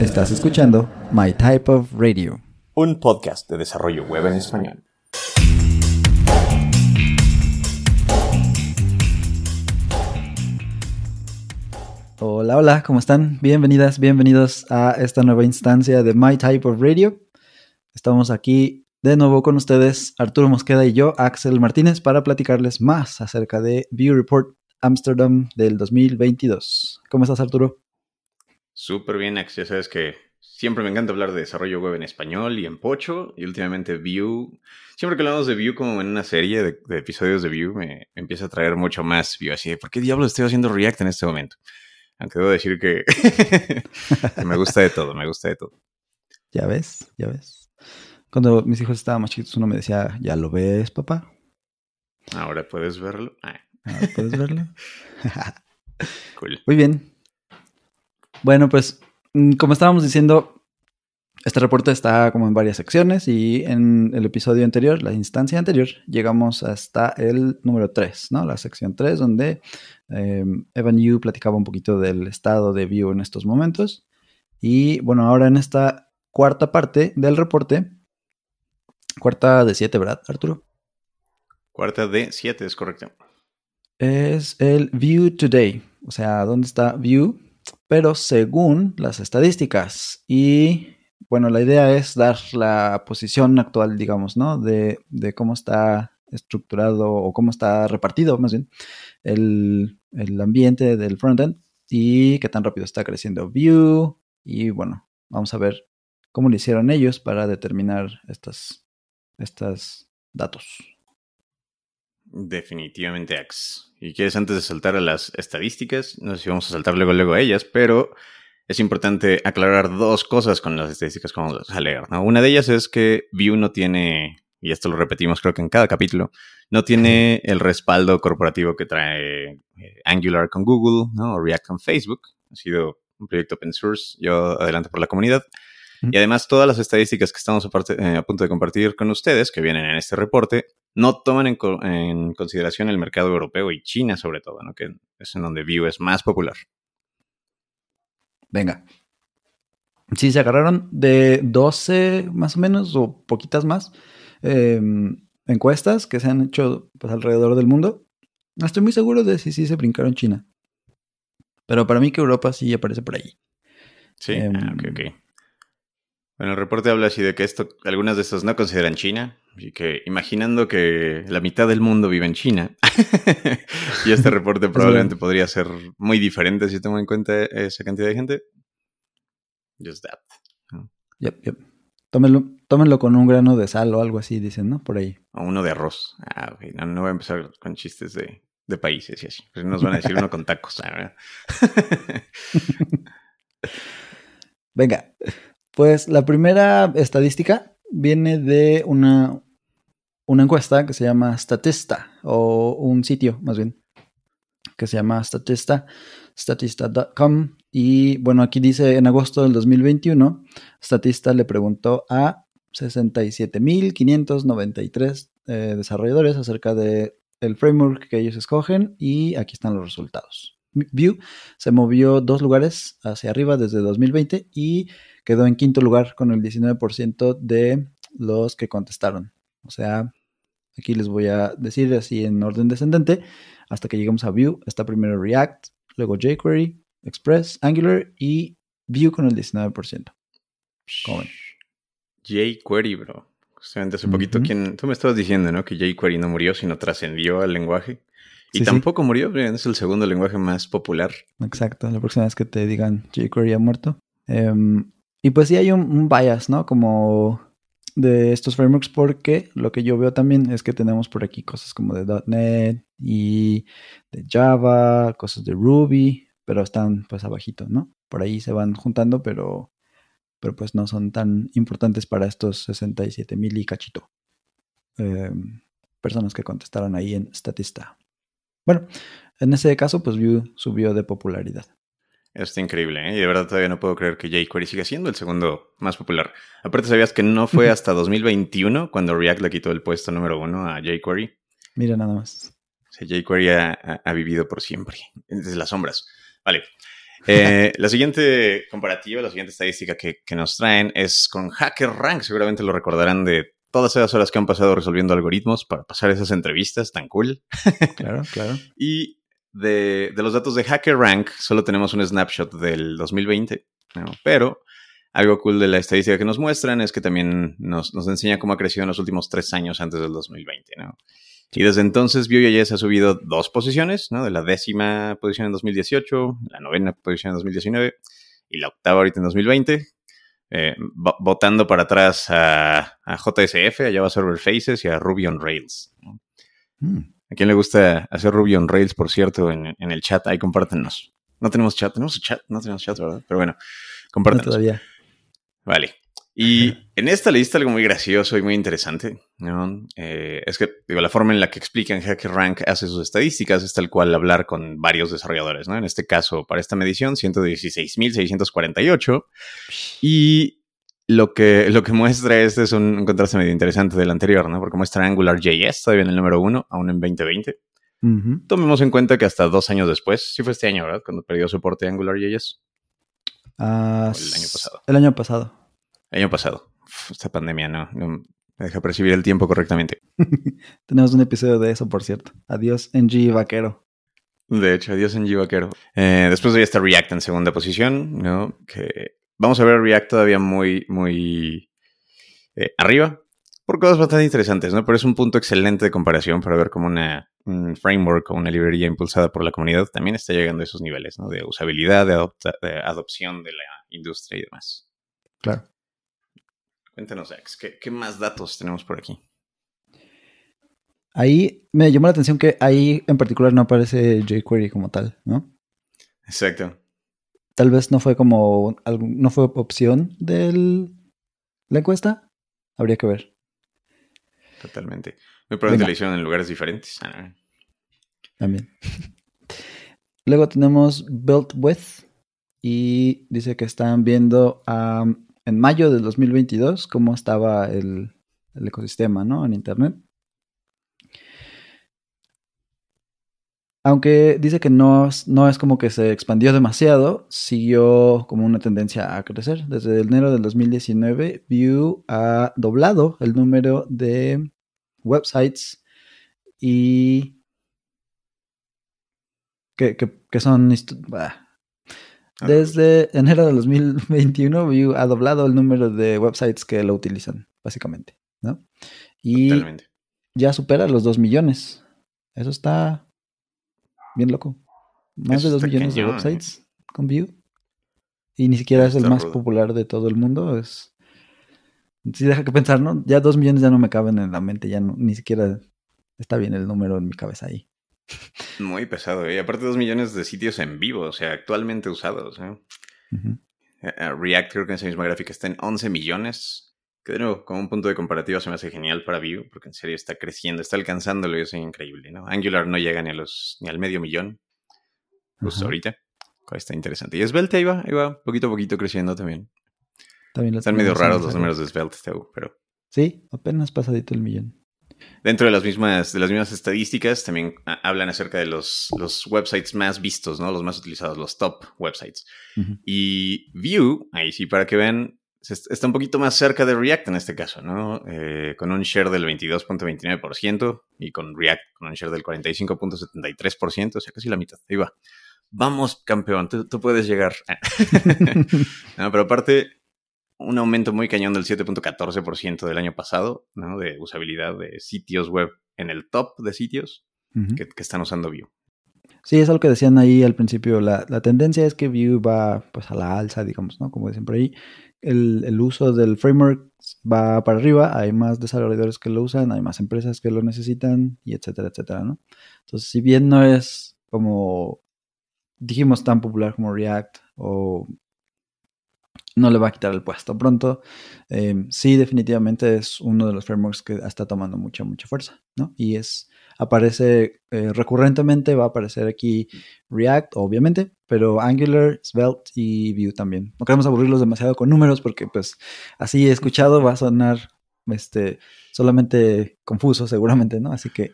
Estás escuchando My Type of Radio. Un podcast de desarrollo web en español. Hola, hola, ¿cómo están? Bienvenidas, bienvenidos a esta nueva instancia de My Type of Radio. Estamos aquí de nuevo con ustedes, Arturo Mosqueda y yo, Axel Martínez, para platicarles más acerca de View Report Amsterdam del 2022. ¿Cómo estás, Arturo? Súper bien, Axel. Ya sabes que siempre me encanta hablar de desarrollo web en español y en pocho, y últimamente Vue. Siempre que hablamos de Vue como en una serie de, episodios de Vue, me, empieza a traer mucho más Vue. Así de, ¿por qué diablos estoy haciendo React en este momento? Aunque debo decir que, me gusta de todo, me gusta de todo. Ya ves, ya ves. Cuando mis hijos estaban más chiquitos, uno me decía, ¿ya lo ves, papá? Ahora puedes verlo. Ah. Ahora puedes verlo. cool. Muy bien. Bueno, pues mm, como estábamos diciendo, este reporte está como en varias secciones y en el episodio anterior, la instancia anterior, llegamos hasta el número 3, ¿no? La sección 3, donde em, Evan Yu platicaba un poquito del estado de Vue en estos momentos. Y bueno, ahora en esta cuarta parte del reporte, cuarta de 7, ¿verdad, Arturo? Cuarta de 7, es correcto. Es el View Today, o sea, ¿dónde está View? Pero según las estadísticas y bueno, la idea es dar la posición actual, digamos, ¿no? De, de cómo está estructurado o cómo está repartido, más bien, el, el ambiente del frontend y qué tan rápido está creciendo Vue. Y bueno, vamos a ver cómo lo hicieron ellos para determinar estas, estas datos. Definitivamente Ax. ¿Y quieres antes de saltar a las estadísticas? No sé si vamos a saltar luego, luego a ellas, pero es importante aclarar dos cosas con las estadísticas que vamos a leer. Una de ellas es que Vue no tiene, y esto lo repetimos creo que en cada capítulo, no tiene el respaldo corporativo que trae eh, Angular con Google ¿no? o React con Facebook. Ha sido un proyecto open source, yo adelante por la comunidad. Y además todas las estadísticas que estamos eh, a, punto de compartir con ustedes, que vienen en este reporte, no toman en, en, consideración el mercado europeo y China sobre todo, ¿no? que es en donde Vue es más popular. Venga. Sí, se agarraron de 12 más o menos, o poquitas más, em, encuestas que se han hecho pues, alrededor del mundo. No estoy muy seguro de si sí se brincaron China. Pero para mí que Europa sí aparece por ahí. Sí, ah, em, ok, ok. Bueno, el reporte habla así de que esto, algunas de estas no consideran China, y que imaginando que la mitad del mundo vive en China, y este reporte probablemente podría ser muy diferente si tomo en cuenta esa cantidad de gente. Just that. Yep, yep. Tómenlo, con un grano de sal o algo así, dicen, ¿no? Por ahí. O uno de arroz. Ah, ok. No, voy a empezar con chistes de, de países y así. Pues nos van a decir uno con tacos. Venga, pues la primera estadística viene de una, una encuesta que se llama Statista, o un sitio más bien, que se llama Statista, statista.com. Y bueno, aquí dice en agosto del 2021, Statista le preguntó a 67.593 eh, desarrolladores acerca del el framework que ellos escogen y aquí están los resultados. Vue se movió dos lugares hacia arriba desde 2020 y quedó en quinto lugar con el 19% de los que contestaron. O sea, aquí les voy a decir así en orden descendente hasta que lleguemos a Vue. Está primero React, luego jQuery, Express, Angular y Vue con el 19%. ¿Cómo jQuery, bro. Justamente hace poquito, tú me estabas diciendo, ¿no? Que jQuery no murió, sino trascendió al lenguaje. Y tampoco murió, es el segundo lenguaje más popular. Exacto, la próxima vez que te digan jQuery ha muerto. Em, y pues sí hay un, bias, ¿no? Como de estos frameworks porque lo que yo veo también es que tenemos por aquí cosas como de .NET y de Java, cosas de Ruby, pero están pues abajito, ¿no? Por ahí se van juntando, pero, pero pues no son tan importantes para estos 67 mil y cachito em, personas que contestaron ahí en Statista. Bueno, en ese caso, pues Vue subió de popularidad. Está increíble, ¿eh? Y de verdad todavía no puedo creer que jQuery siga siendo el segundo más popular. Aparte, ¿sabías que no fue hasta 2021 cuando React le quitó el puesto número uno a jQuery? Mira nada más. JQuery ha, vivido por siempre, desde las sombras. Vale. Eh, la siguiente comparativa, la siguiente estadística que, que nos traen es con HackerRank. Seguramente lo recordarán de todas esas horas que han pasado resolviendo algoritmos para pasar esas entrevistas tan cool. Claro, claro. y de, de los datos de HackerRank, solo tenemos un snapshot del 2020, ¿no? pero algo cool de la estadística que nos muestran es que también nos, nos enseña cómo ha crecido en los últimos tres años antes del 2020, ¿no? Y desde entonces Vue.js ha subido dos posiciones, ¿no? De la décima posición en 2018, la novena posición en 2019 y la octava ahorita en 2020, eh, votando para atrás a, a, JSF, a Java Server Faces y a Ruby on Rails. Mm. ¿A quién le gusta hacer Ruby on Rails, por cierto, en, en, el chat? Ahí compártenos. No tenemos chat, tenemos chat, no tenemos chat, ¿verdad? Pero bueno, compártenos. No todavía. Vale. Y en esta lista algo muy gracioso y muy interesante, ¿no? Eh, es que, digo, la forma en la que explican HackerRank hace sus estadísticas es tal cual hablar con varios desarrolladores, ¿no? En este caso, para esta medición, 116.648. Y lo que, lo que muestra este es un, un, contraste medio interesante del anterior, ¿no? Porque muestra AngularJS todavía en el número uno, aún en 2020. Uh -huh. Tomemos en cuenta que hasta dos años después, sí fue este año, ¿verdad? Cuando perdió soporte AngularJS. Uh, el año pasado. El año pasado. El año pasado. Uf, esta pandemia no, no me deja percibir el tiempo correctamente. Tenemos un episodio de eso, por cierto. Adiós, NG Vaquero. De hecho, adiós, NG Vaquero. Eh, después de ahí está React en segunda posición, ¿no? Que vamos a ver React todavía muy, muy eh, arriba. Por cosas bastante interesantes, ¿no? Pero es un punto excelente de comparación para ver cómo una, un framework o una librería impulsada por la comunidad también está llegando a esos niveles, ¿no? De usabilidad, de, adopta, de adopción de la industria y demás. Claro. Cuéntanos, Ax, ¿qué, ¿qué, más datos tenemos por aquí? Ahí me llamó la atención que ahí en particular no aparece jQuery como tal, ¿no? Exacto. Tal vez no fue como, no fue opción de la encuesta. Habría que ver. Totalmente. Muy probablemente la hicieron en lugares diferentes. Ah, También. Luego tenemos Built With y dice que están viendo um, en mayo del 2022 cómo estaba el, ecosistema, ¿no? En Internet. Aunque dice que no, no, es como que se expandió demasiado, siguió como una tendencia a crecer. Desde enero del 2019, Vue ha doblado el número de websites y que son... Desde enero del 2021, Vue ha doblado el número de websites que lo utilizan, básicamente, ¿no? Y Totalmente. ya supera los 2 millones. Eso está bien loco. Más Eso de 2 está millones cañón, de websites con Vue. Y ni siquiera es el más rudo. popular de todo el mundo. Es... Sí, deja que pensar, ¿no? Ya 2 millones ya no me caben en la mente, ya no, ni siquiera está bien el número en mi cabeza ahí. Muy pesado. Y aparte, dos millones de sitios en vivo, o sea, actualmente usados. ¿eh? Eh, React, creo que en esa misma gráfica está en 11 millones. Que de nuevo, como un punto de comparativa se me hace genial para Vue, porque en serio está creciendo, está alcanzándolo y eso es increíble, ¿no? Angular no llega ni, a los, ni al medio millón, justo ahorita. Está interesante. Y Svelte ahí va, ahí va, poquito a poquito creciendo también. También Están medio raros los números de Svelte, pero Sí, apenas pasadito el millón. Dentro de las mismas, de las mismas estadísticas, también hablan acerca de los, los websites más vistos, ¿no? Los más utilizados, los top websites. Ujú. Y Vue, ahí sí, para que vean, está un poquito más cerca de React en este caso, ¿no? Eh, con un share del 22.29% y con React con un share del 45.73%, o sea, casi la mitad. Ahí va. Vamos, campeón, tú, tú puedes llegar. no, pero aparte, un aumento muy cañón del 7.14% del año pasado, ¿no? De usabilidad de sitios web en el top de sitios que están usando Vue. Sí, es algo que decían ahí al principio. La, la tendencia es que Vue va pues a la alza, digamos, ¿no? Como dicen por ahí. El, el uso del framework va para arriba, hay más desarrolladores que lo usan, hay más empresas que lo necesitan, y etcétera, etcétera, ¿no? Entonces, si bien no es como dijimos tan popular como React o no le va a quitar el puesto pronto, eh, sí definitivamente es uno de los frameworks que está tomando mucha, mucha fuerza, ¿no? Y es, aparece eh, recurrentemente, va a aparecer aquí React, obviamente, pero Angular, Svelte y Vue también. No queremos aburrirlos demasiado con números porque pues así escuchado va a sonar este, solamente confuso seguramente, ¿no? Así que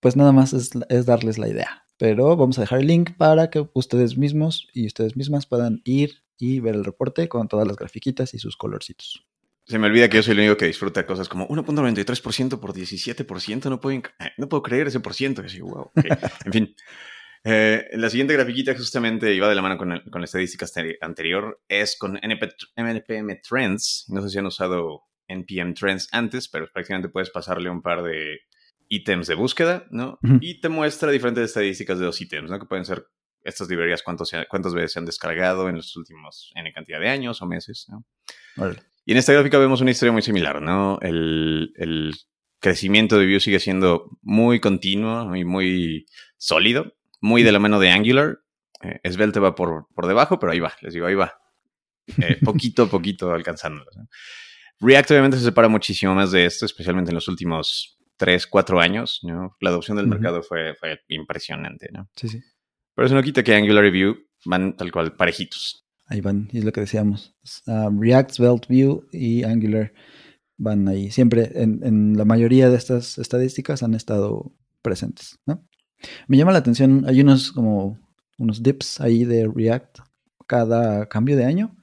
pues nada más es, es darles la idea. pero vamos a dejar el link para que ustedes mismos y ustedes mismas puedan ir y ver el reporte con todas las grafiquitas y sus colorcitos. Se me olvida que yo soy el único que disfruta cosas como 1.93% por 17%. No puedo, no puedo creer ese por ciento. wow. en fin. Eh, la siguiente grafiquita justamente iba de la mano con, con la estadística anterior. Es con NPM Trends. No sé si han usado NPM Trends antes, pero prácticamente puedes pasarle un par de ítems de búsqueda, ¿no? Y te muestra diferentes estadísticas de los ítems, ¿no? Que pueden ser estas librerías, cuántos, cuántas veces se han descargado en los últimos N cantidad de años o meses, ¿no? Y en esta gráfica vemos una historia muy similar, ¿no? El, el crecimiento de Vue sigue siendo muy continuo y muy sólido, muy de la mano de Angular. Eh, Svelte va por, por debajo, pero ahí va, les digo, ahí va. Eh, poquito a poquito alcanzándolo. React obviamente se separa muchísimo más de esto, especialmente en los últimos 3, 4 años. ¿no? La adopción del mercado fue, fue impresionante. ¿no? Sí, sí. Pero eso no quita que Angular y Vue van tal cual parejitos. Ahí van, es lo que decíamos. React, Svelte, Vue y Angular van ahí. Siempre, en, la mayoría de estas estadísticas han estado presentes, ¿no? Me llama la atención, hay unos como unos dips ahí de React cada cambio de año.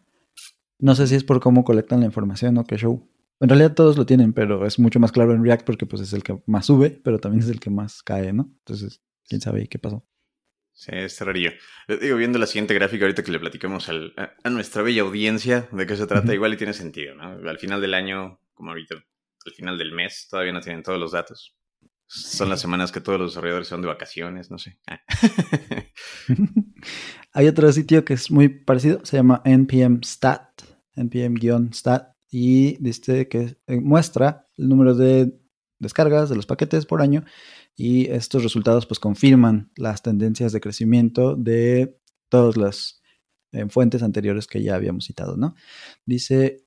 No sé si es por cómo colectan la información o qué show. En realidad todos lo tienen, pero es mucho más claro en React porque pues es el que más sube, pero también es el que más cae, ¿no? Entonces, quién sabe qué pasó. Sí, es rarillo. Digo, viendo la siguiente gráfica ahorita que le platicamos a, nuestra bella audiencia de qué se trata, igual y tiene sentido, ¿no? Al final del año, como ahorita, al final del mes, todavía no tienen todos los datos. Son las semanas que todos los desarrolladores son de vacaciones, no sé. Ah. Hay otro sitio que es muy parecido, se llama npm stat, npm-stat, y dice que eh, muestra el número de descargas de los paquetes por año y estos resultados pues confirman las tendencias de crecimiento de todas las eh, fuentes anteriores que ya habíamos citado, ¿no? Dice,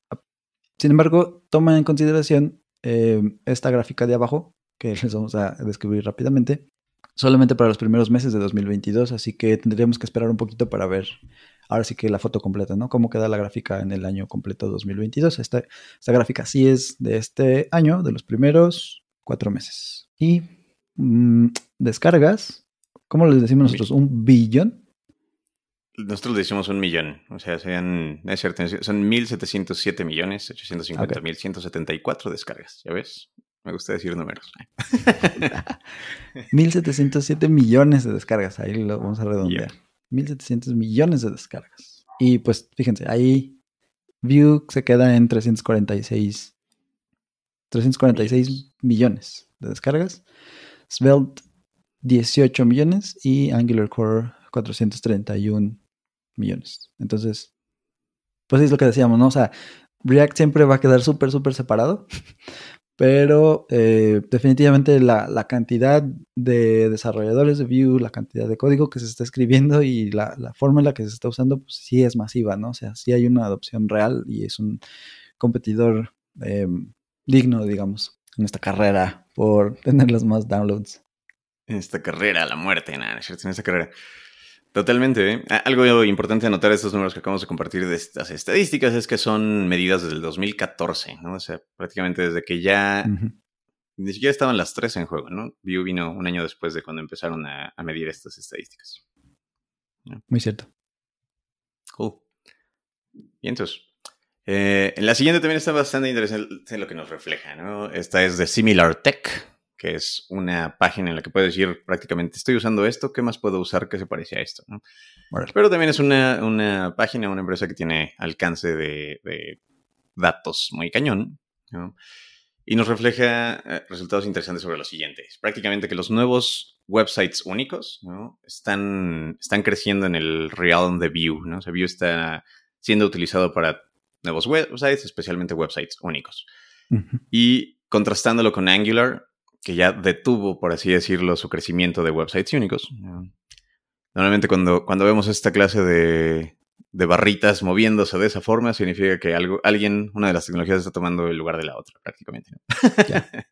sin embargo, toma en consideración eh, esta gráfica de abajo, que les vamos a describir rápidamente, solamente para los primeros meses de 2022, así que tendríamos que esperar un poquito para ver ahora sí que la foto completa, ¿no? Cómo queda la gráfica en el año completo 2022. Esta, esta gráfica sí es de este año, de los primeros cuatro meses. Y Mm, descargas, ¿cómo les decimos nosotros? ¿Un billón? Nosotros le decimos un millón, o sea, sean, es cierto, son 1.707 millones, 850 mil 174 descargas, ¿ya ves? Me gusta decir números. 1.707 millones de descargas, ahí lo vamos a redondear. 1.700 millones de descargas. Y pues fíjense, ahí View se queda en 346, 346 millones de descargas. Svelte 18 millones y Angular Core 431 millones. Entonces, pues es lo que decíamos, ¿no? O sea, React siempre va a quedar súper, súper separado, pero eh, definitivamente la, cantidad de desarrolladores de Vue, la cantidad de código que se está escribiendo y la, forma en la que se está usando, pues sí es masiva, ¿no? O sea, sí hay una adopción real y es un competidor eh, digno, digamos, en esta carrera por tener los más downloads. En esta carrera, la muerte, nada, En esta carrera. Totalmente. ¿eh? Algo importante anotar de estos números que acabamos de compartir de estas estadísticas es que son medidas desde el 2014, ¿no? O sea, prácticamente desde que ya ni siquiera estaban las tres en juego, ¿no? Vue vino un año después de cuando empezaron a, medir estas estadísticas. Muy cierto. Cool. Y entonces, eh, en la siguiente también está bastante interesante lo que nos refleja, ¿no? Esta es de Similar Tech, que es una página en la que puedes decir prácticamente, estoy usando esto, ¿qué más puedo usar que se parece a esto? Pero también es una, página, una empresa que tiene alcance de, datos muy cañón, Y nos refleja eh, resultados interesantes sobre lo siguiente. Prácticamente que los nuevos websites únicos están, están creciendo en el realm de Vue, ¿no? O sea, Vue está siendo utilizado para nuevos websites, especialmente websites únicos. Y contrastándolo con Angular, que ya detuvo, por así decirlo, su crecimiento de websites únicos. Normalmente cuando, cuando vemos esta clase de, de barritas moviéndose de esa forma, significa que algo, alguien, una de las tecnologías está tomando el lugar de la otra, prácticamente.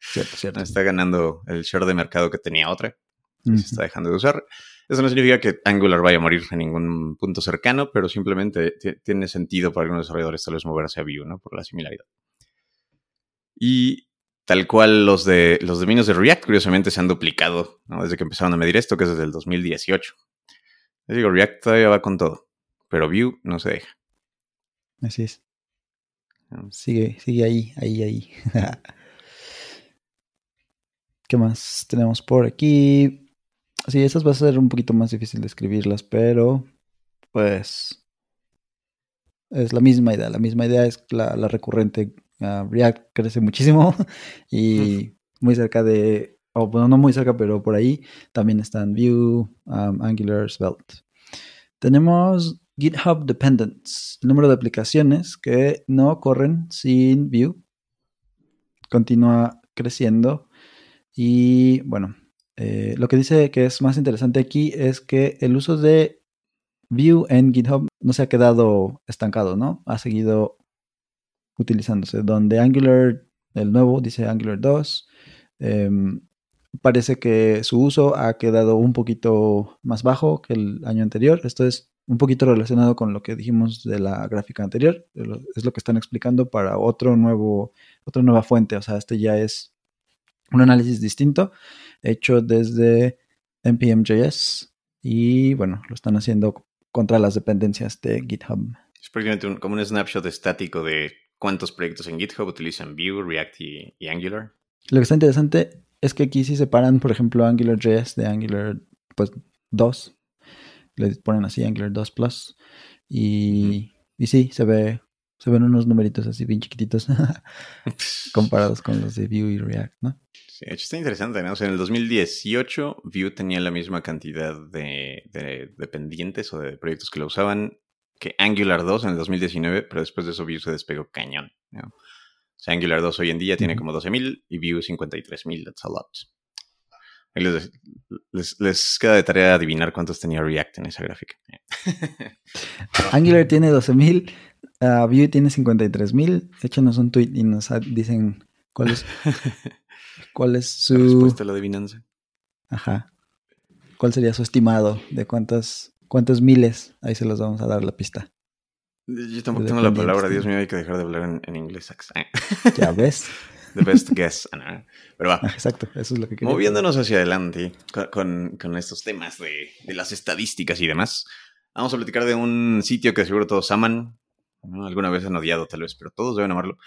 cierto, cierto. Está ganando el share de mercado que tenía otra. Se está dejando de usar. Eso no significa que Angular vaya a morir en ningún punto cercano, pero simplemente tiene sentido para algunos desarrolladores tal vez moverse a Vue, ¿no? Por la similaridad. Y tal cual los de los dominios de React, curiosamente, se han duplicado ¿no? desde que empezaron a medir esto, que es desde el 2018. Les digo, React todavía va con todo, pero Vue no se deja. Así es. Sigue, sigue ahí, ahí, ahí. ¿Qué más tenemos por aquí? Sí, esas va a ser un poquito más difícil de escribirlas, pero pues es la misma idea. La misma idea es la, la recurrente. Uh, React crece muchísimo y muy cerca de, o bueno, no muy cerca, pero por ahí también están Vue, um, Angular, Svelte. Tenemos GitHub Dependents, el número de aplicaciones que no corren sin Vue. Continúa creciendo y bueno, eh, lo que dice que es más interesante aquí es que el uso de Vue en GitHub no se ha quedado estancado, ¿no? Ha seguido utilizándose. Donde Angular, el nuevo, dice Angular 2, em, parece que su uso ha quedado un poquito más bajo que el año anterior. Esto es un poquito relacionado con lo que dijimos de la gráfica anterior. Es lo que están explicando para otro nuevo, otra nueva fuente. O sea, este ya es un análisis distinto hecho desde npm.js y bueno, lo están haciendo contra las dependencias de GitHub. Es prácticamente como un snapshot estático de cuántos proyectos en GitHub utilizan Vue, React y, Angular. Lo que está interesante es que aquí sí separan, por ejemplo, AngularJS de Angular pues 2. Le ponen así Angular 2 Plus. Y, y sí, se ve se ven unos numeritos así bien chiquititos comparados con los de Vue y React, ¿no? Sí, de hecho está interesante, ¿no? O sea, en el 2018 Vue tenía la misma cantidad de, dependientes o de proyectos que lo usaban que Angular 2 en el 2019, pero después de eso Vue se despegó cañón, ¿no? O sea, Angular 2 hoy en día tiene como 12.000 y Vue 53.000, that's a lot. Les, les, les, queda de tarea adivinar cuántos tenía React en esa gráfica. Angular tiene 12.000 Uh, Vue tiene 53 mil. Échanos un tweet y nos dicen cuál es, cuál es su. La respuesta a la adivinanza. Ajá. ¿Cuál sería su estimado de cuántas, cuántos miles? Ahí se los vamos a dar la pista. Yo tampoco tengo la palabra, Dios mío, hay que dejar de hablar en, inglés. Ya ves. The best guess. Pero va. Exacto, eso es lo que quería. Moviéndonos hacia adelante con, con estos temas de, de, las estadísticas y demás, vamos a platicar de un sitio que seguro todos aman, alguna vez han odiado tal vez, pero todos deben amarlo,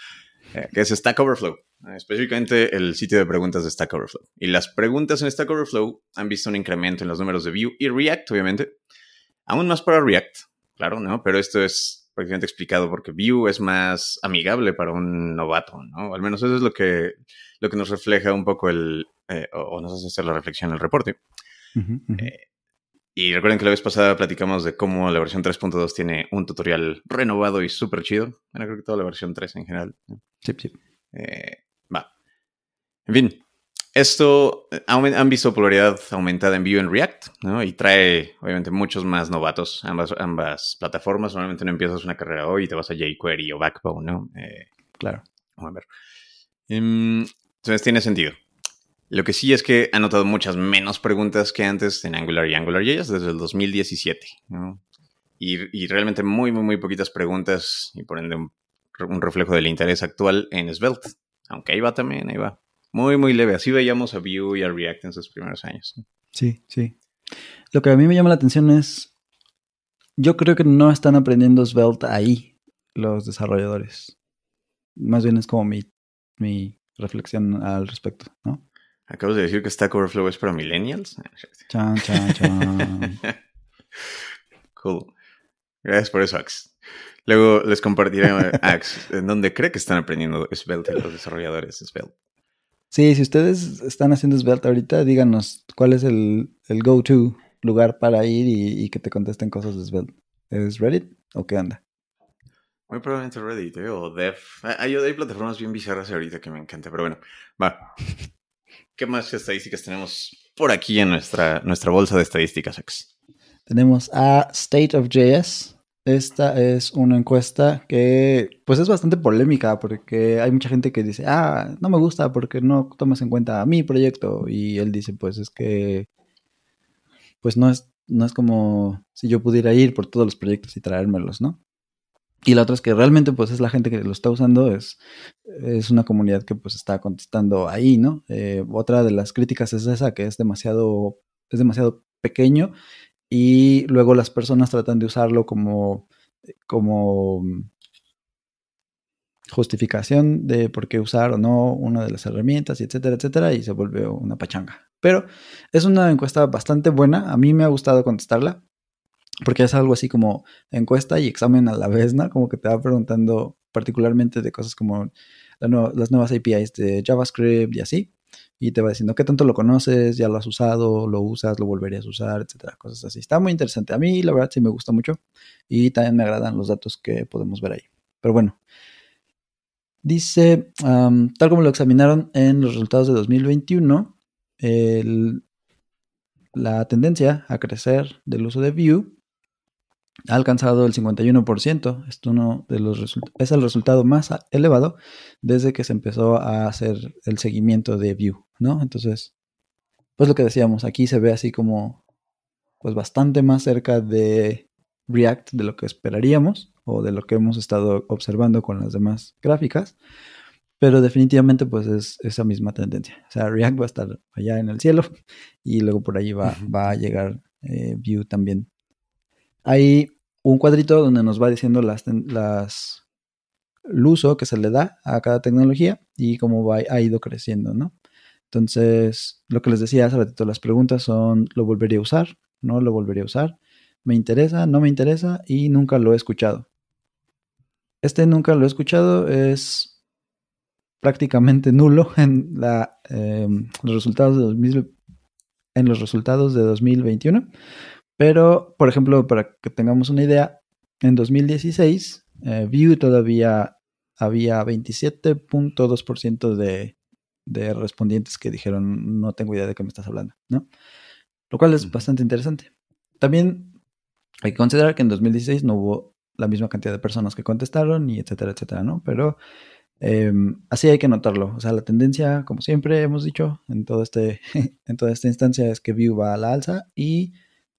eh, que es Stack Overflow, específicamente el sitio de preguntas de Stack Overflow. Y las preguntas en Stack Overflow han visto un incremento en los números de Vue y React, obviamente, aún más para React, claro, ¿no? Pero esto es prácticamente explicado porque Vue es más amigable para un novato, ¿no? Al menos eso es lo que, lo que nos refleja un poco el, eh, o nos hace hacer la reflexión en el reporte. Y recuerden que la vez pasada platicamos de cómo la versión 3.2 tiene un tutorial renovado y súper chido. Bueno, creo que toda la versión 3 en general. Sí, sí. Eh. En fin, esto eh, han visto popularidad aumentada en Vue en React, ¿no? Y trae, obviamente, muchos más novatos ambas, ambas plataformas. Normalmente no empiezas una carrera hoy y te vas a jQuery o Backbone, ¿no? Eh, claro. Vamos a ver. Em, entonces tiene sentido. Lo que sí es que ha notado muchas menos preguntas que antes en Angular y AngularJS desde el 2017. Y, realmente muy, muy, muy poquitas preguntas y por ende un, reflejo del interés actual en Svelte. Aunque ahí va también, ahí va. Muy, muy leve. Así veíamos a Vue y a React en sus primeros años. Sí, sí. Lo que a mí me llama la atención es, yo creo que no están aprendiendo Svelte ahí los desarrolladores. Más bien es como mi, mi reflexión al respecto, ¿no? Acabas de decir que Stack Overflow es para millennials. Chan, chan, chan. cool. Gracias por eso, Ax. Luego les compartiré, Ax, en dónde cree que están aprendiendo Svelte los desarrolladores de Svelte. Sí, si ustedes están haciendo Svelte ahorita, díganos cuál es el, el go-to lugar para ir y, que te contesten cosas de Svelte. ¿Es Reddit o qué anda? Muy probablemente Reddit ¿eh? o Dev. Hay, hay plataformas bien bizarras ahorita que me encantan, pero bueno, va. ¿Qué más estadísticas tenemos por aquí en nuestra, nuestra bolsa de estadísticas, X? Tenemos a State of JS. Esta es una encuesta que pues es bastante polémica porque hay mucha gente que dice, ah, no me gusta porque no tomas en cuenta mi proyecto. Y él dice, pues es que pues no es, no es como si yo pudiera ir por todos los proyectos y traérmelos, ¿no? Y la otra es que realmente pues es la gente que lo está usando, es, es una comunidad que pues está contestando ahí, ¿no? Eh, otra de las críticas es esa, que es demasiado, es demasiado pequeño y luego las personas tratan de usarlo como, como justificación de por qué usar o no una de las herramientas, etcétera, etcétera, y se vuelve una pachanga. Pero es una encuesta bastante buena, a mí me ha gustado contestarla. Porque es algo así como encuesta y examen a la vez, ¿no? Como que te va preguntando particularmente de cosas como las nuevas APIs de JavaScript y así. Y te va diciendo qué tanto lo conoces, ya lo has usado, lo usas, lo volverías a usar, etcétera, cosas así. Está muy interesante. A mí, la verdad, sí me gusta mucho. Y también me agradan los datos que podemos ver ahí. Pero bueno. Dice, tal como lo examinaron en los resultados de 2021, la tendencia a crecer del uso de Vue ha alcanzado el 51%. Esto uno de los es el resultado más elevado desde que se empezó a hacer el seguimiento de Vue, ¿no? Entonces, pues lo que decíamos, aquí se ve así como pues bastante más cerca de React de lo que esperaríamos o de lo que hemos estado observando con las demás gráficas. Pero definitivamente pues es esa misma tendencia. O sea, React va a estar allá en el cielo y luego por ahí va, va a llegar eh, Vue también. Hay un cuadrito donde nos va diciendo las, las, el uso que se le da a cada tecnología y cómo va, ha ido creciendo, ¿no? Entonces, lo que les decía hace ratito, las preguntas son, ¿lo volvería a usar? ¿No lo volvería a usar? ¿Me interesa? ¿No me interesa? Y nunca lo he escuchado. Este nunca lo he escuchado es prácticamente nulo en la, em, los resultados de en los resultados de 2021 pero, por ejemplo, para que tengamos una idea, en 2016, eh, Vue todavía había 27.2% de, de respondientes que dijeron no tengo idea de qué me estás hablando, ¿no? Lo cual es bastante interesante. También hay que considerar que en 2016 no hubo la misma cantidad de personas que contestaron y etcétera, etcétera, ¿no? Pero em, así hay que notarlo. O sea, la tendencia, como siempre hemos dicho en, todo este, en toda esta instancia, es que Vue va a la alza y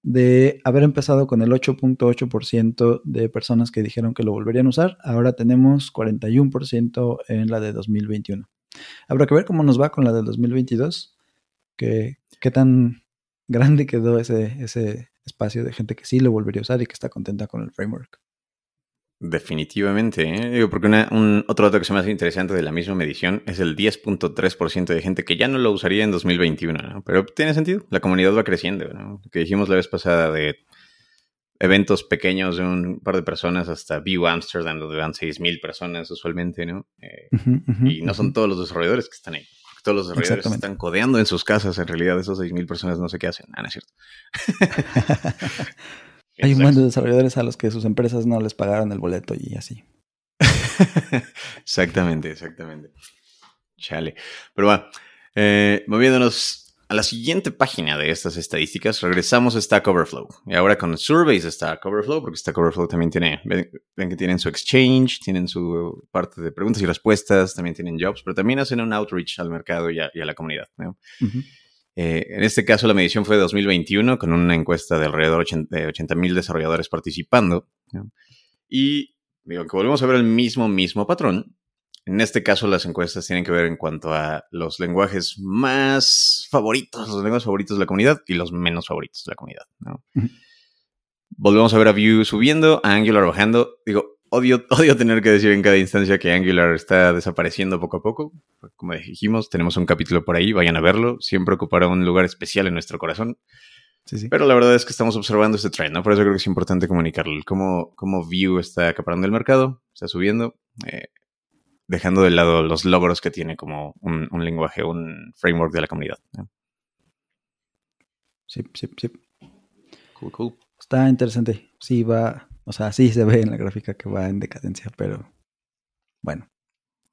de haber empezado con el 8.8% de personas que dijeron que lo volverían a usar, ahora tenemos 41% en la de 2021. Habrá que ver cómo nos va con la de 2022, que, qué tan grande quedó ese, ese espacio de gente que sí lo volvería a usar y que está contenta con el framework. Definitivamente, ¿eh? porque un, otro dato que se me hace interesante de la misma medición es el 10.3% de gente que ya no lo usaría en 2021, ¿no? Pero tiene sentido, la comunidad va creciendo, ¿no? Lo que dijimos la vez pasada de eventos pequeños de un par de personas hasta View Amsterdam, donde van 6.000 personas usualmente, ¿no? Eh, y no son todos los desarrolladores que están ahí. Todos los desarrolladores están codeando en sus casas, en realidad esos 6.000 personas no sé qué hacen, ah, no es cierto. Hay un montón de desarrolladores a los que sus empresas no les pagaron el boleto y así. exactamente, exactamente. Chale. Pero bueno, eh, moviéndonos a la siguiente página de estas estadísticas, regresamos a Stack Overflow. Y ahora con Surveys de Stack Overflow, porque Stack Overflow también tiene, ven, que tienen su exchange, tienen su parte de preguntas y respuestas, también tienen jobs, pero también hacen un outreach al mercado y a, la comunidad. ¿no? Eh, en este caso, la medición fue de 2021, con una encuesta de alrededor de 80 mil desarrolladores participando. Y digo que volvemos a ver el mismo, mismo patrón. En este caso, las encuestas tienen que ver en cuanto a los lenguajes más favoritos, los lenguajes favoritos de la comunidad y los menos favoritos de la comunidad. Volvemos a ver a Vue subiendo, a Angular bajando. Digo, Odio, odio tener que decir en cada instancia que Angular está desapareciendo poco a poco. Como dijimos, tenemos un capítulo por ahí, vayan a verlo. Siempre ocupará un lugar especial en nuestro corazón. Pero la verdad es que estamos observando este trend, ¿no? Por eso creo que es importante comunicarlo. Cómo, cómo Vue está acaparando el mercado, está subiendo, eh, dejando de lado los logros que tiene como un, lenguaje, un framework de la comunidad. Sí, sí, sí. Cool, cool. Está interesante. Sí, va, o sea, sí se ve en la gráfica que va en decadencia, pero bueno.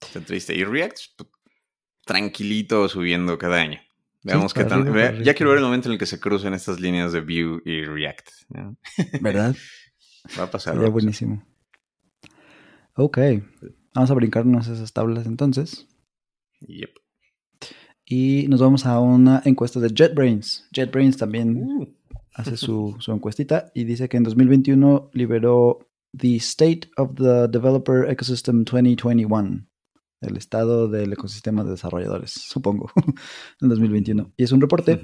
Está triste. Y React, pues, tranquilito subiendo cada año. Veamos qué tal. ya quiero ver el momento en el que se crucen estas líneas de Vue y React. ¿Verdad? va a pasar. Sería buenísimo. Ok. Vamos a brincarnos esas tablas entonces. Yep. Y nos vamos a una encuesta de JetBrains. JetBrains también uh hace su, su, encuestita y dice que en 2021 liberó The State of the Developer Ecosystem 2021. El estado del ecosistema de desarrolladores, supongo, en 2021. Y es un reporte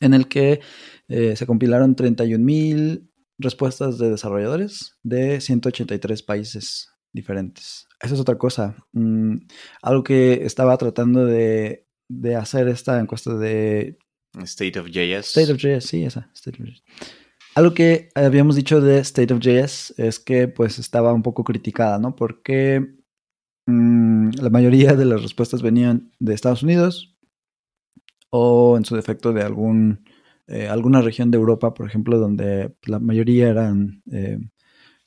en el que eh, se compilaron 31.000 respuestas de desarrolladores de 183 países diferentes. Esa es otra cosa. Mm, algo que estaba tratando de, de, hacer esta encuesta de... State of JS. State of JS, sí, esa. State of JS. Algo que habíamos dicho de State of JS es que pues estaba un poco criticada, ¿no? Porque mm, la mayoría de las respuestas venían de Estados Unidos o en su defecto de algún, eh, alguna región de Europa, por ejemplo, donde la mayoría eran eh,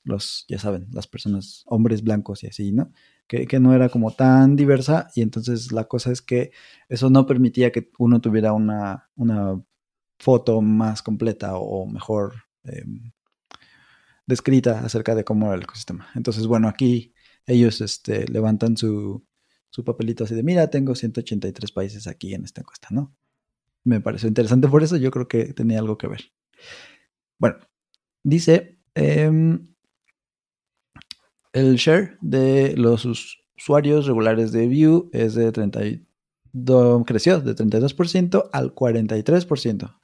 los, ya saben, las personas, hombres blancos y así, ¿no? Que, no era como tan diversa y entonces la cosa es que eso no permitía que uno tuviera una, una foto más completa o mejor eh, descrita acerca de cómo era el ecosistema. Entonces, bueno, aquí ellos este, levantan su, su papelito así de, mira, tengo 183 países aquí en esta encuesta, ¿no? Me pareció interesante por eso, yo creo que tenía algo que ver. Bueno, dice, eh, el share de los usuarios regulares de Vue es de 32, creció de 32% al 43%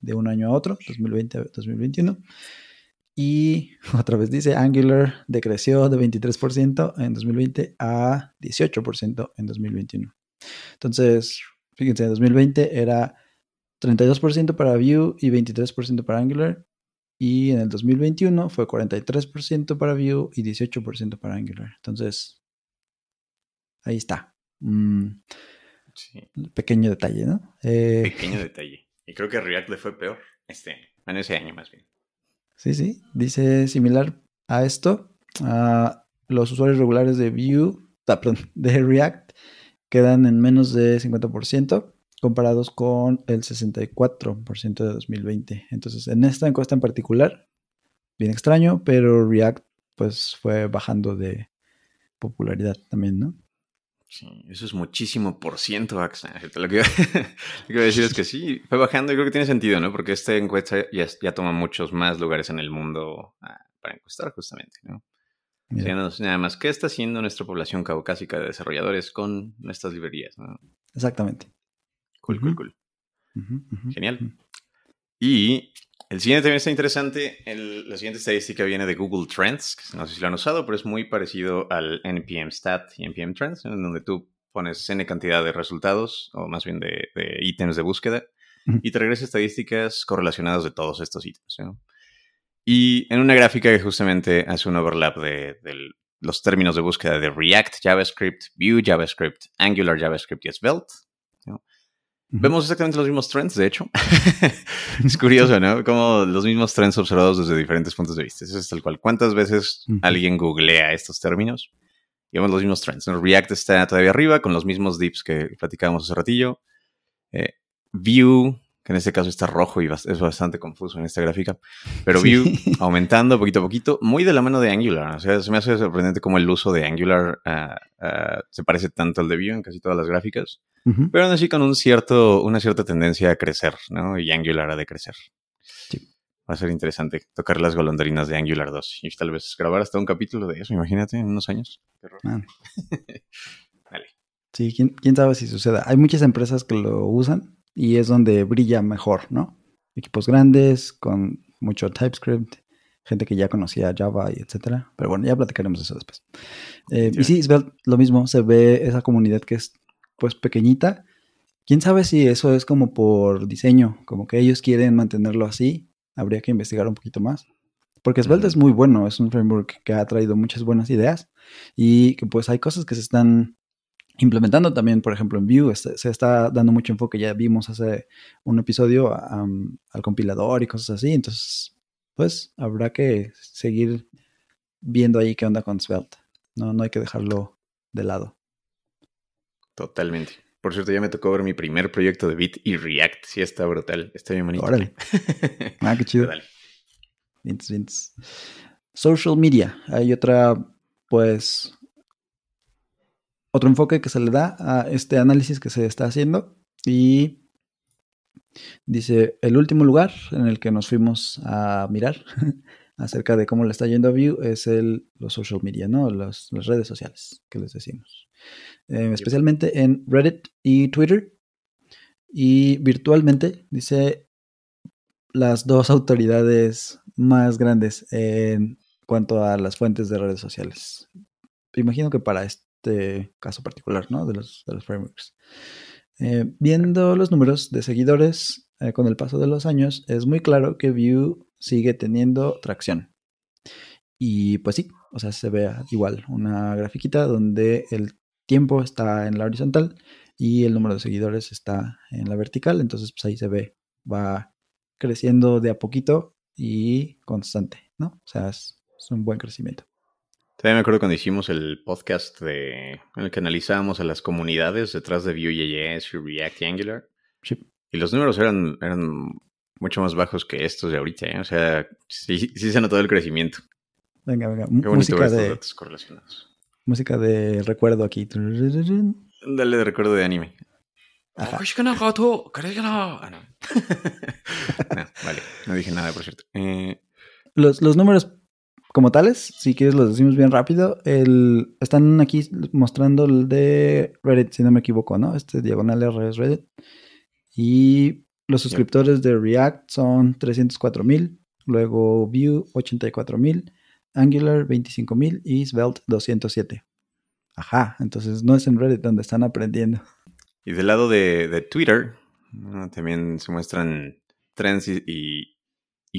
de un año a otro, 2020 a 2021. Y otra vez dice, Angular decreció de 23% en 2020 a 18% en 2021. Entonces, fíjense, en 2020 era 32% para Vue y 23% para Angular. Y en el 2021 fue 43% para Vue y 18% para Angular. Entonces, ahí está. Pequeño detalle, ¿no? Eh, Pequeño detalle. Y creo que React le fue peor este año, en ese año más bien. Sí, sí. Dice similar a esto. los usuarios regulares de Vue, ah, de React, quedan en menos de 50% comparados con el 64% de 2020. Entonces, en esta encuesta en particular, bien extraño, pero React pues fue bajando de popularidad también, ¿no? Sí, eso es muchísimo por ciento, Axa. Lo que, iba, a decir es que sí, fue bajando y creo que tiene sentido, ¿no? Porque esta encuesta ya, ya toma muchos más lugares en el mundo ah, para encuestar justamente, ¿no? nada más, ¿qué está haciendo nuestra población caucásica de desarrolladores con nuestras librerías? ¿no? Exactamente. Cool, cool, cool. Genial. Y el siguiente también está interesante. la siguiente estadística viene de Google Trends. no sé si lo han usado, pero es muy parecido al NPM Stat y NPM Trends, en donde tú pones N cantidad de resultados, o más bien de, ítems de búsqueda, y te regresa estadísticas correlacionadas de todos estos ítems. Y en una gráfica que justamente hace un overlap de, de, los términos de búsqueda de React, JavaScript, Vue, JavaScript, Angular, JavaScript y Svelte. Vemos exactamente los mismos trends, de hecho. es curioso, ¿no? Como los mismos trends observados desde diferentes puntos de vista. Eso es tal cual. ¿Cuántas veces alguien googlea estos términos? Y vemos los mismos trends. React está todavía arriba con los mismos dips que platicábamos hace ratillo. Eh, Vue, que en este caso está rojo y es bastante confuso en esta gráfica. Pero Vue aumentando poquito a poquito, muy de la mano de Angular. O sea, se me hace sorprendente cómo el uso de Angular ah, ah, se parece tanto al de Vue en casi todas las gráficas pero aún así con un cierto, una cierta tendencia a crecer, ¿no? Y Angular ha de crecer. Va a ser interesante tocar las golondrinas de Angular 2 y tal vez grabar hasta un capítulo de eso, imagínate, en unos años. Vale. Sí, ¿quién, quién sabe si suceda. Hay muchas empresas que lo usan y es donde brilla mejor, ¿no? Equipos grandes, con mucho TypeScript, gente que ya conocía Java y etcétera. Pero bueno, ya platicaremos eso después. Eh, y sí, lo mismo, se ve esa comunidad que es pues pequeñita. Quién sabe si eso es como por diseño, como que ellos quieren mantenerlo así. Habría que investigar un poquito más. Porque Svelte es muy bueno, es un framework que ha traído muchas buenas ideas y que pues hay cosas que se están implementando también, por ejemplo, en Vue se está dando mucho enfoque, ya vimos hace un episodio al compilador y cosas así, entonces pues habrá que seguir viendo ahí qué onda con Svelte, no, no hay que dejarlo de lado. Totalmente. Por cierto, ya me tocó ver mi primer proyecto de Bit y React. Sí, está brutal. Está bien bonito. Órale. ah, qué chido. Social media. Hay otra, pues, otro enfoque que se le da a este análisis que se está haciendo. Y Dice, el último lugar en el que nos fuimos a mirar acerca de cómo le está yendo a Vue es el, los social media, ¿no? las redes sociales que les decimos. Eh, especialmente en Reddit y Twitter. Y virtualmente, dice, las dos autoridades más grandes en cuanto a las fuentes de redes sociales. Imagino que para este caso particular, ¿no? De los, de los frameworks. Eh, viendo los números de seguidores eh, con el paso de los años, es muy claro que Vue sigue teniendo tracción. Y pues sí, o sea, se ve igual una grafiquita donde el tiempo está en la horizontal y el número de seguidores está en la vertical. Entonces, pues ahí se ve, va creciendo de a poquito y constante, ¿no? O sea, es, un buen crecimiento. También me acuerdo cuando hicimos el podcast de, en el que analizábamos a las comunidades detrás de Vue.js y React y Angular. Y los números eran, eran mucho más bajos que estos de ahorita, ¿eh? O sea, sí, sí se notó el crecimiento. Venga, venga. música de, datos correlacionados. Música de recuerdo aquí. Dale de recuerdo de anime. Ah, vale, no dije nada, por cierto. Eh, los, los, números como tales, si quieres los decimos bien rápido, el, están aquí mostrando el de Reddit, si no me equivoco, ¿no? Este diagonal R es Reddit. Y los suscriptores de React son 304 mil, luego Vue 84 mil, Angular 25 mil y Svelte 207. Ajá, entonces no es en Reddit donde están aprendiendo. Y del lado de, Twitter, también se muestran trends y,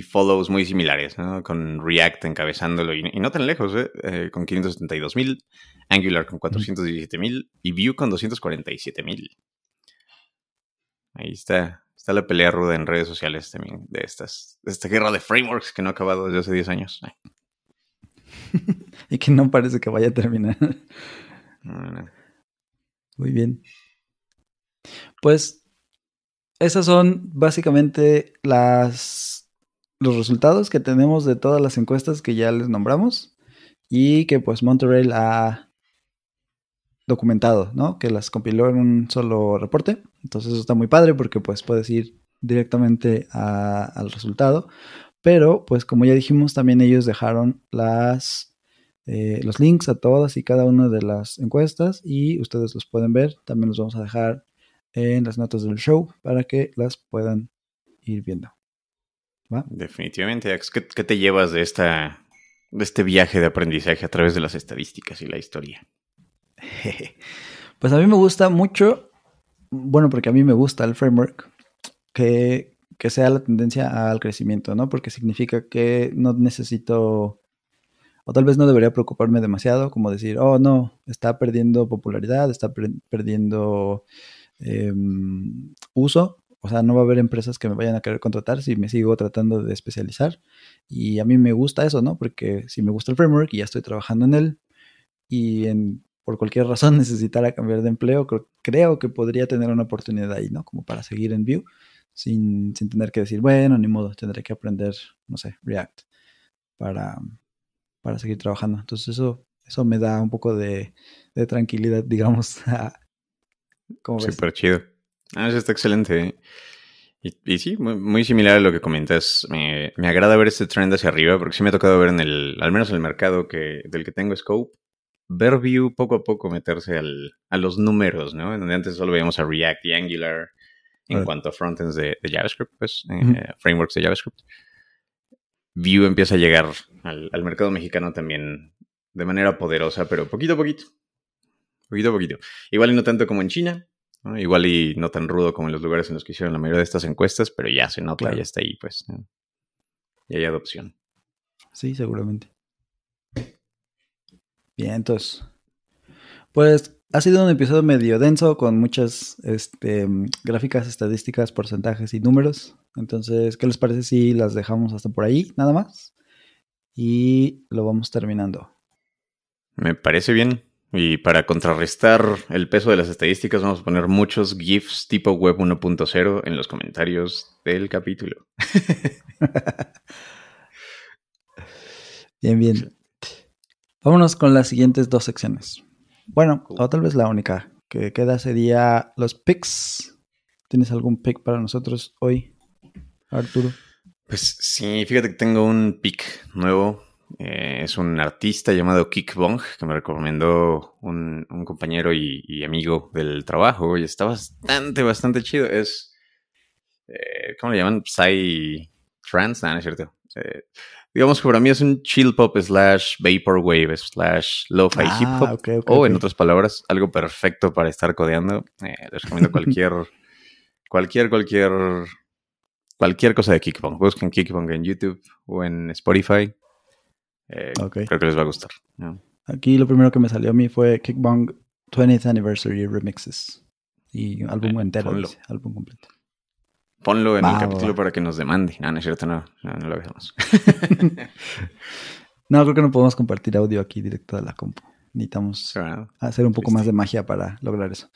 follows muy similares, ¿no? con React encabezándolo y, no tan lejos, ¿eh? Eh, con 572 mil, Angular con 417 mil y Vue con 247 mil. Ahí está, está la pelea ruda en redes sociales también de estas, de esta guerra de frameworks que no ha acabado desde hace 10 años. y que no parece que vaya a terminar. Muy bien. Pues esos son básicamente las, los resultados que tenemos de todas las encuestas que ya les nombramos y que pues Monterey ha documentado, ¿no? Que las compiló en un solo reporte. Entonces eso está muy padre porque pues puedes ir directamente al resultado. Pero pues como ya dijimos, también ellos dejaron eh, los links a todas y cada una de las encuestas y ustedes los pueden ver. También los vamos a dejar en las notas del show para que las puedan ir viendo. Definitivamente, ¿Qué, ¿Qué, te llevas de, esta, de este viaje de aprendizaje a través de las estadísticas y la historia? Pues a mí me gusta mucho, bueno, porque a mí me gusta el framework, que, que sea la tendencia al crecimiento, ¿no? Porque significa que no necesito, o tal vez no debería preocuparme demasiado, como decir, oh, no, está perdiendo popularidad, está perdiendo Em, uso. O sea, no va a haber empresas que me vayan a querer contratar si me sigo tratando de especializar. Y a mí me gusta eso, ¿no? Porque si me gusta el framework y ya estoy trabajando en él y por cualquier razón necesitara cambiar de empleo, creo, que podría tener una oportunidad ahí, ¿no? Como para seguir en Vue sin, sin tener que decir, bueno, ni modo, tendré que aprender, no sé, React para, para seguir trabajando. Entonces eso, eso me da un poco de, de tranquilidad, digamos, Súper chido. Ah, eso está excelente. Y, sí, muy, similar a lo que comentas. Me, agrada ver este trend hacia arriba porque sí me ha tocado ver en el, al menos en el mercado que, del que tengo Scope, ver Vue poco a poco meterse al, a los números, ¿no? En donde antes solo veíamos a React y Angular en cuanto a frontends de, de JavaScript, pues, eh, frameworks de JavaScript. Vue empieza a llegar al, al mercado mexicano también de manera poderosa, pero poquito a poquito poquito a poquito. Igual y no tanto como en China, igual y no tan rudo como en los lugares en los que hicieron la mayoría de estas encuestas, pero ya se nota, ya está ahí, pues. Ya hay adopción. Sí, seguramente. Bien, entonces. Pues ha sido un episodio medio denso con muchas este, gráficas, estadísticas, porcentajes y números. Entonces, ¿qué les parece si las dejamos hasta por ahí, nada más? Y lo vamos terminando. Me parece bien. Y para contrarrestar el peso de las estadísticas, vamos a poner muchos GIFs tipo web 1.0 en los comentarios del capítulo. bien, bien. Vámonos con las siguientes dos secciones. Bueno, o tal vez la única que queda sería los picks ¿Tienes algún pick para nosotros hoy, Arturo? Pues sí, fíjate que tengo un pick nuevo. Eh, es un artista llamado Kick Bong que me recomendó un, compañero y, amigo del trabajo y está bastante, bastante chido. Es, eh, ¿cómo le llaman? Psy Trance, no, no es cierto. Eh, digamos que para mí es un chill pop slash vaporwave slash lo-fi hip hop. Ah, o en otras palabras, algo perfecto para estar codeando. les recomiendo cualquier, cualquier, cualquier cualquier cosa de Kickbong. Busquen Kickbong en YouTube o en Spotify. Eh, creo que les va a gustar. Aquí lo primero que me salió a mí fue Kickbong 20th Anniversary Remixes. Y álbum eh, entero, álbum completo. Ponlo en el capítulo para que nos demande. No, no es cierto, no, no, lo hagamos. no, creo que no podemos compartir audio aquí directo de la compu. Necesitamos hacer un poco más de magia para lograr eso.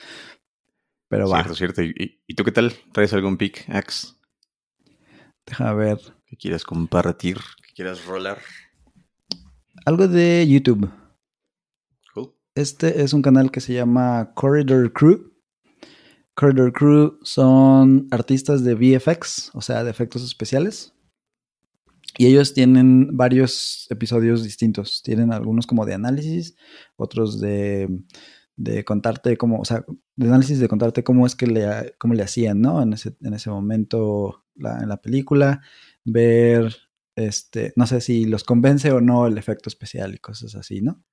Pero va. Cierto, cierto. ¿Y, ¿Y, tú qué tal? ¿Traes algún pick, Axe? Déjame ver. ¿Qué quieras compartir? ¿Qué quieras rolar? Algo de YouTube. Este es un canal que se llama Corridor Crew. Corridor Crew son artistas de VFX, o sea, de efectos especiales. Y ellos tienen varios episodios distintos. Tienen algunos como de análisis, otros de, de contarte cómo, o sea, de análisis de contarte cómo es que le, cómo le hacían, ¿no? En ese, en ese momento en la película, ver, este, no sé si los convence o no el efecto especial y cosas así, ¿no?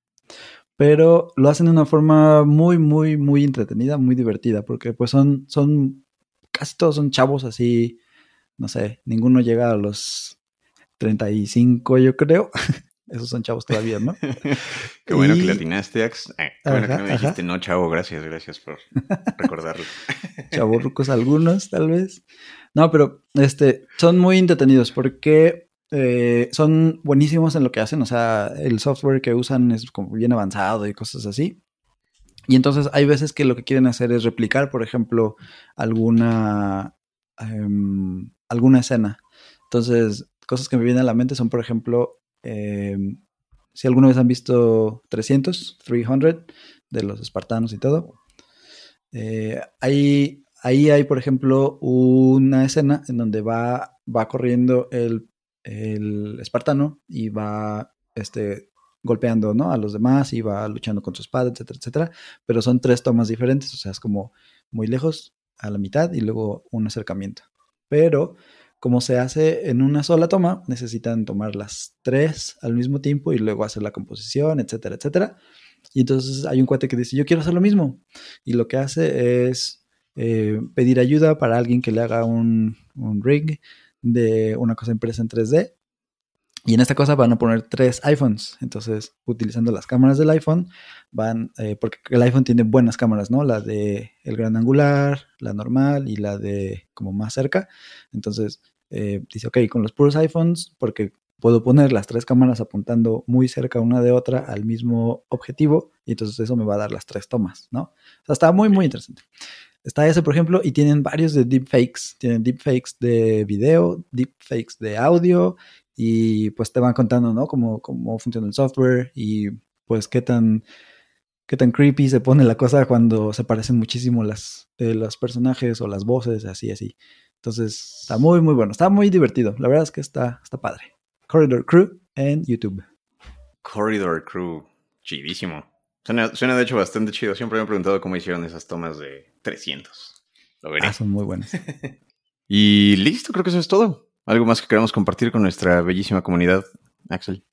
Pero lo hacen de una forma muy, muy, muy entretenida, muy divertida, porque pues son, son, casi todos son chavos así, no sé, ninguno llega a los 35 yo creo. Esos son chavos todavía, ¿no? qué bueno que le atinaste, Ax. Eh, qué bueno que me dijiste, no, chavo, gracias, gracias por recordarlo. rucos algunos, tal vez. No, pero este, son muy entretenidos porque eh, son buenísimos en lo que hacen. O sea, el software que usan es como bien avanzado y cosas así. Y entonces hay veces que lo que quieren hacer es replicar, por ejemplo, alguna, em, alguna escena. Entonces, cosas que me vienen a la mente son, por ejemplo, em, si alguna vez han visto 300, 300 de los espartanos y todo, eh, hay Ahí hay, por ejemplo, una escena en donde va, va corriendo el, espartano y va este, golpeando ¿no? a los demás y va luchando con su espada, etcétera, etcétera. Pero son tres tomas diferentes, o sea, es como muy lejos, a la mitad y luego un acercamiento. Pero como se hace en una sola toma, necesitan tomar las tres al mismo tiempo y luego hacer la composición, etcétera, etcétera. Y entonces hay un cuate que dice, yo quiero hacer lo mismo. Y lo que hace es eh, pedir ayuda para alguien que le haga un, rig de una cosa impresa en 3D. Y en esta cosa van a poner tres iPhones. Entonces, utilizando las cámaras del iPhone, van, eh, porque el iPhone tiene buenas cámaras, ¿no? La de el gran angular, la normal y la de como más cerca. Entonces, eh, dice, ok, con los puros iPhones, porque puedo poner las tres cámaras apuntando muy cerca una de otra al mismo objetivo, y entonces eso me va a dar las tres tomas, ¿no? O sea, está muy, muy interesante. Está ese, por ejemplo, y tienen varios de deepfakes. Tienen deepfakes de video, deepfakes de audio, y pues te van contando, ¿no? Cómo, cómo funciona el software y pues qué tan, qué tan creepy se pone la cosa cuando se parecen muchísimo las, eh, los personajes o las voces, así, así. Entonces, está muy, muy bueno. Está muy divertido. La verdad es que está, está padre. Corridor Crew en YouTube. Corridor Crew. Chidísimo. Suena, de hecho bastante chido. Siempre me he preguntado cómo hicieron esas tomas de 300. Lo veré. Ah, son muy buenas. y listo, creo que eso es todo. ¿Algo más que queramos compartir con nuestra bellísima comunidad, Axel?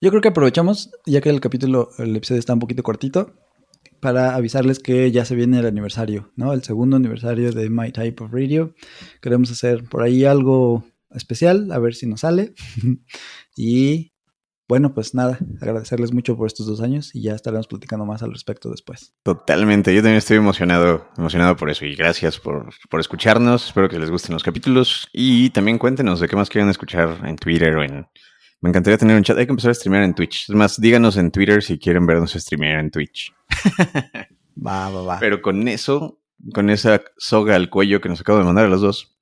Yo creo que aprovechamos, ya que el capítulo, el episodio está un poquito cortito, para avisarles que ya se viene el aniversario, ¿no? El segundo aniversario de My Type of Radio. Queremos hacer por ahí algo especial, a ver si nos sale. y bueno, pues nada, agradecerles mucho por estos dos años y ya estaremos platicando más al respecto después. Totalmente, yo también estoy emocionado, emocionado por eso y gracias por, por escucharnos, espero que les gusten los capítulos y también cuéntenos de qué más quieren escuchar en Twitter o en... Me encantaría tener un chat, hay que empezar a streamear en Twitch. Es más, díganos en Twitter si quieren vernos streamear en Twitch. va, va, va. Pero con eso, con esa soga al cuello que nos acabo de mandar a los dos,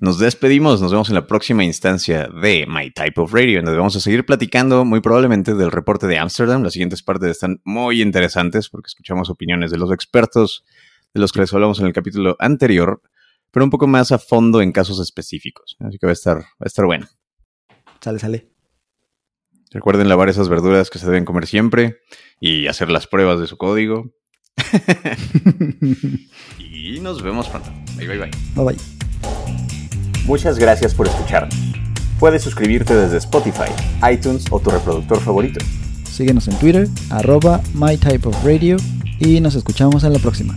nos despedimos, nos vemos en la próxima instancia de My Type of Radio, en donde vamos a seguir platicando muy probablemente del reporte de Amsterdam. Las siguientes partes están muy interesantes porque escuchamos opiniones de los expertos, de los que les hablamos en el capítulo anterior, pero un poco más a fondo en casos específicos. Así que va a estar, va a estar bueno. Sale, sale. Recuerden lavar esas verduras que se deben comer siempre y hacer las pruebas de su código. y nos vemos pronto. Bye, bye, bye. Bye bye. Muchas gracias por escucharnos. Puedes suscribirte desde Spotify, iTunes o tu reproductor favorito. Síguenos en Twitter, arroba mytypeofradio y nos escuchamos en la próxima.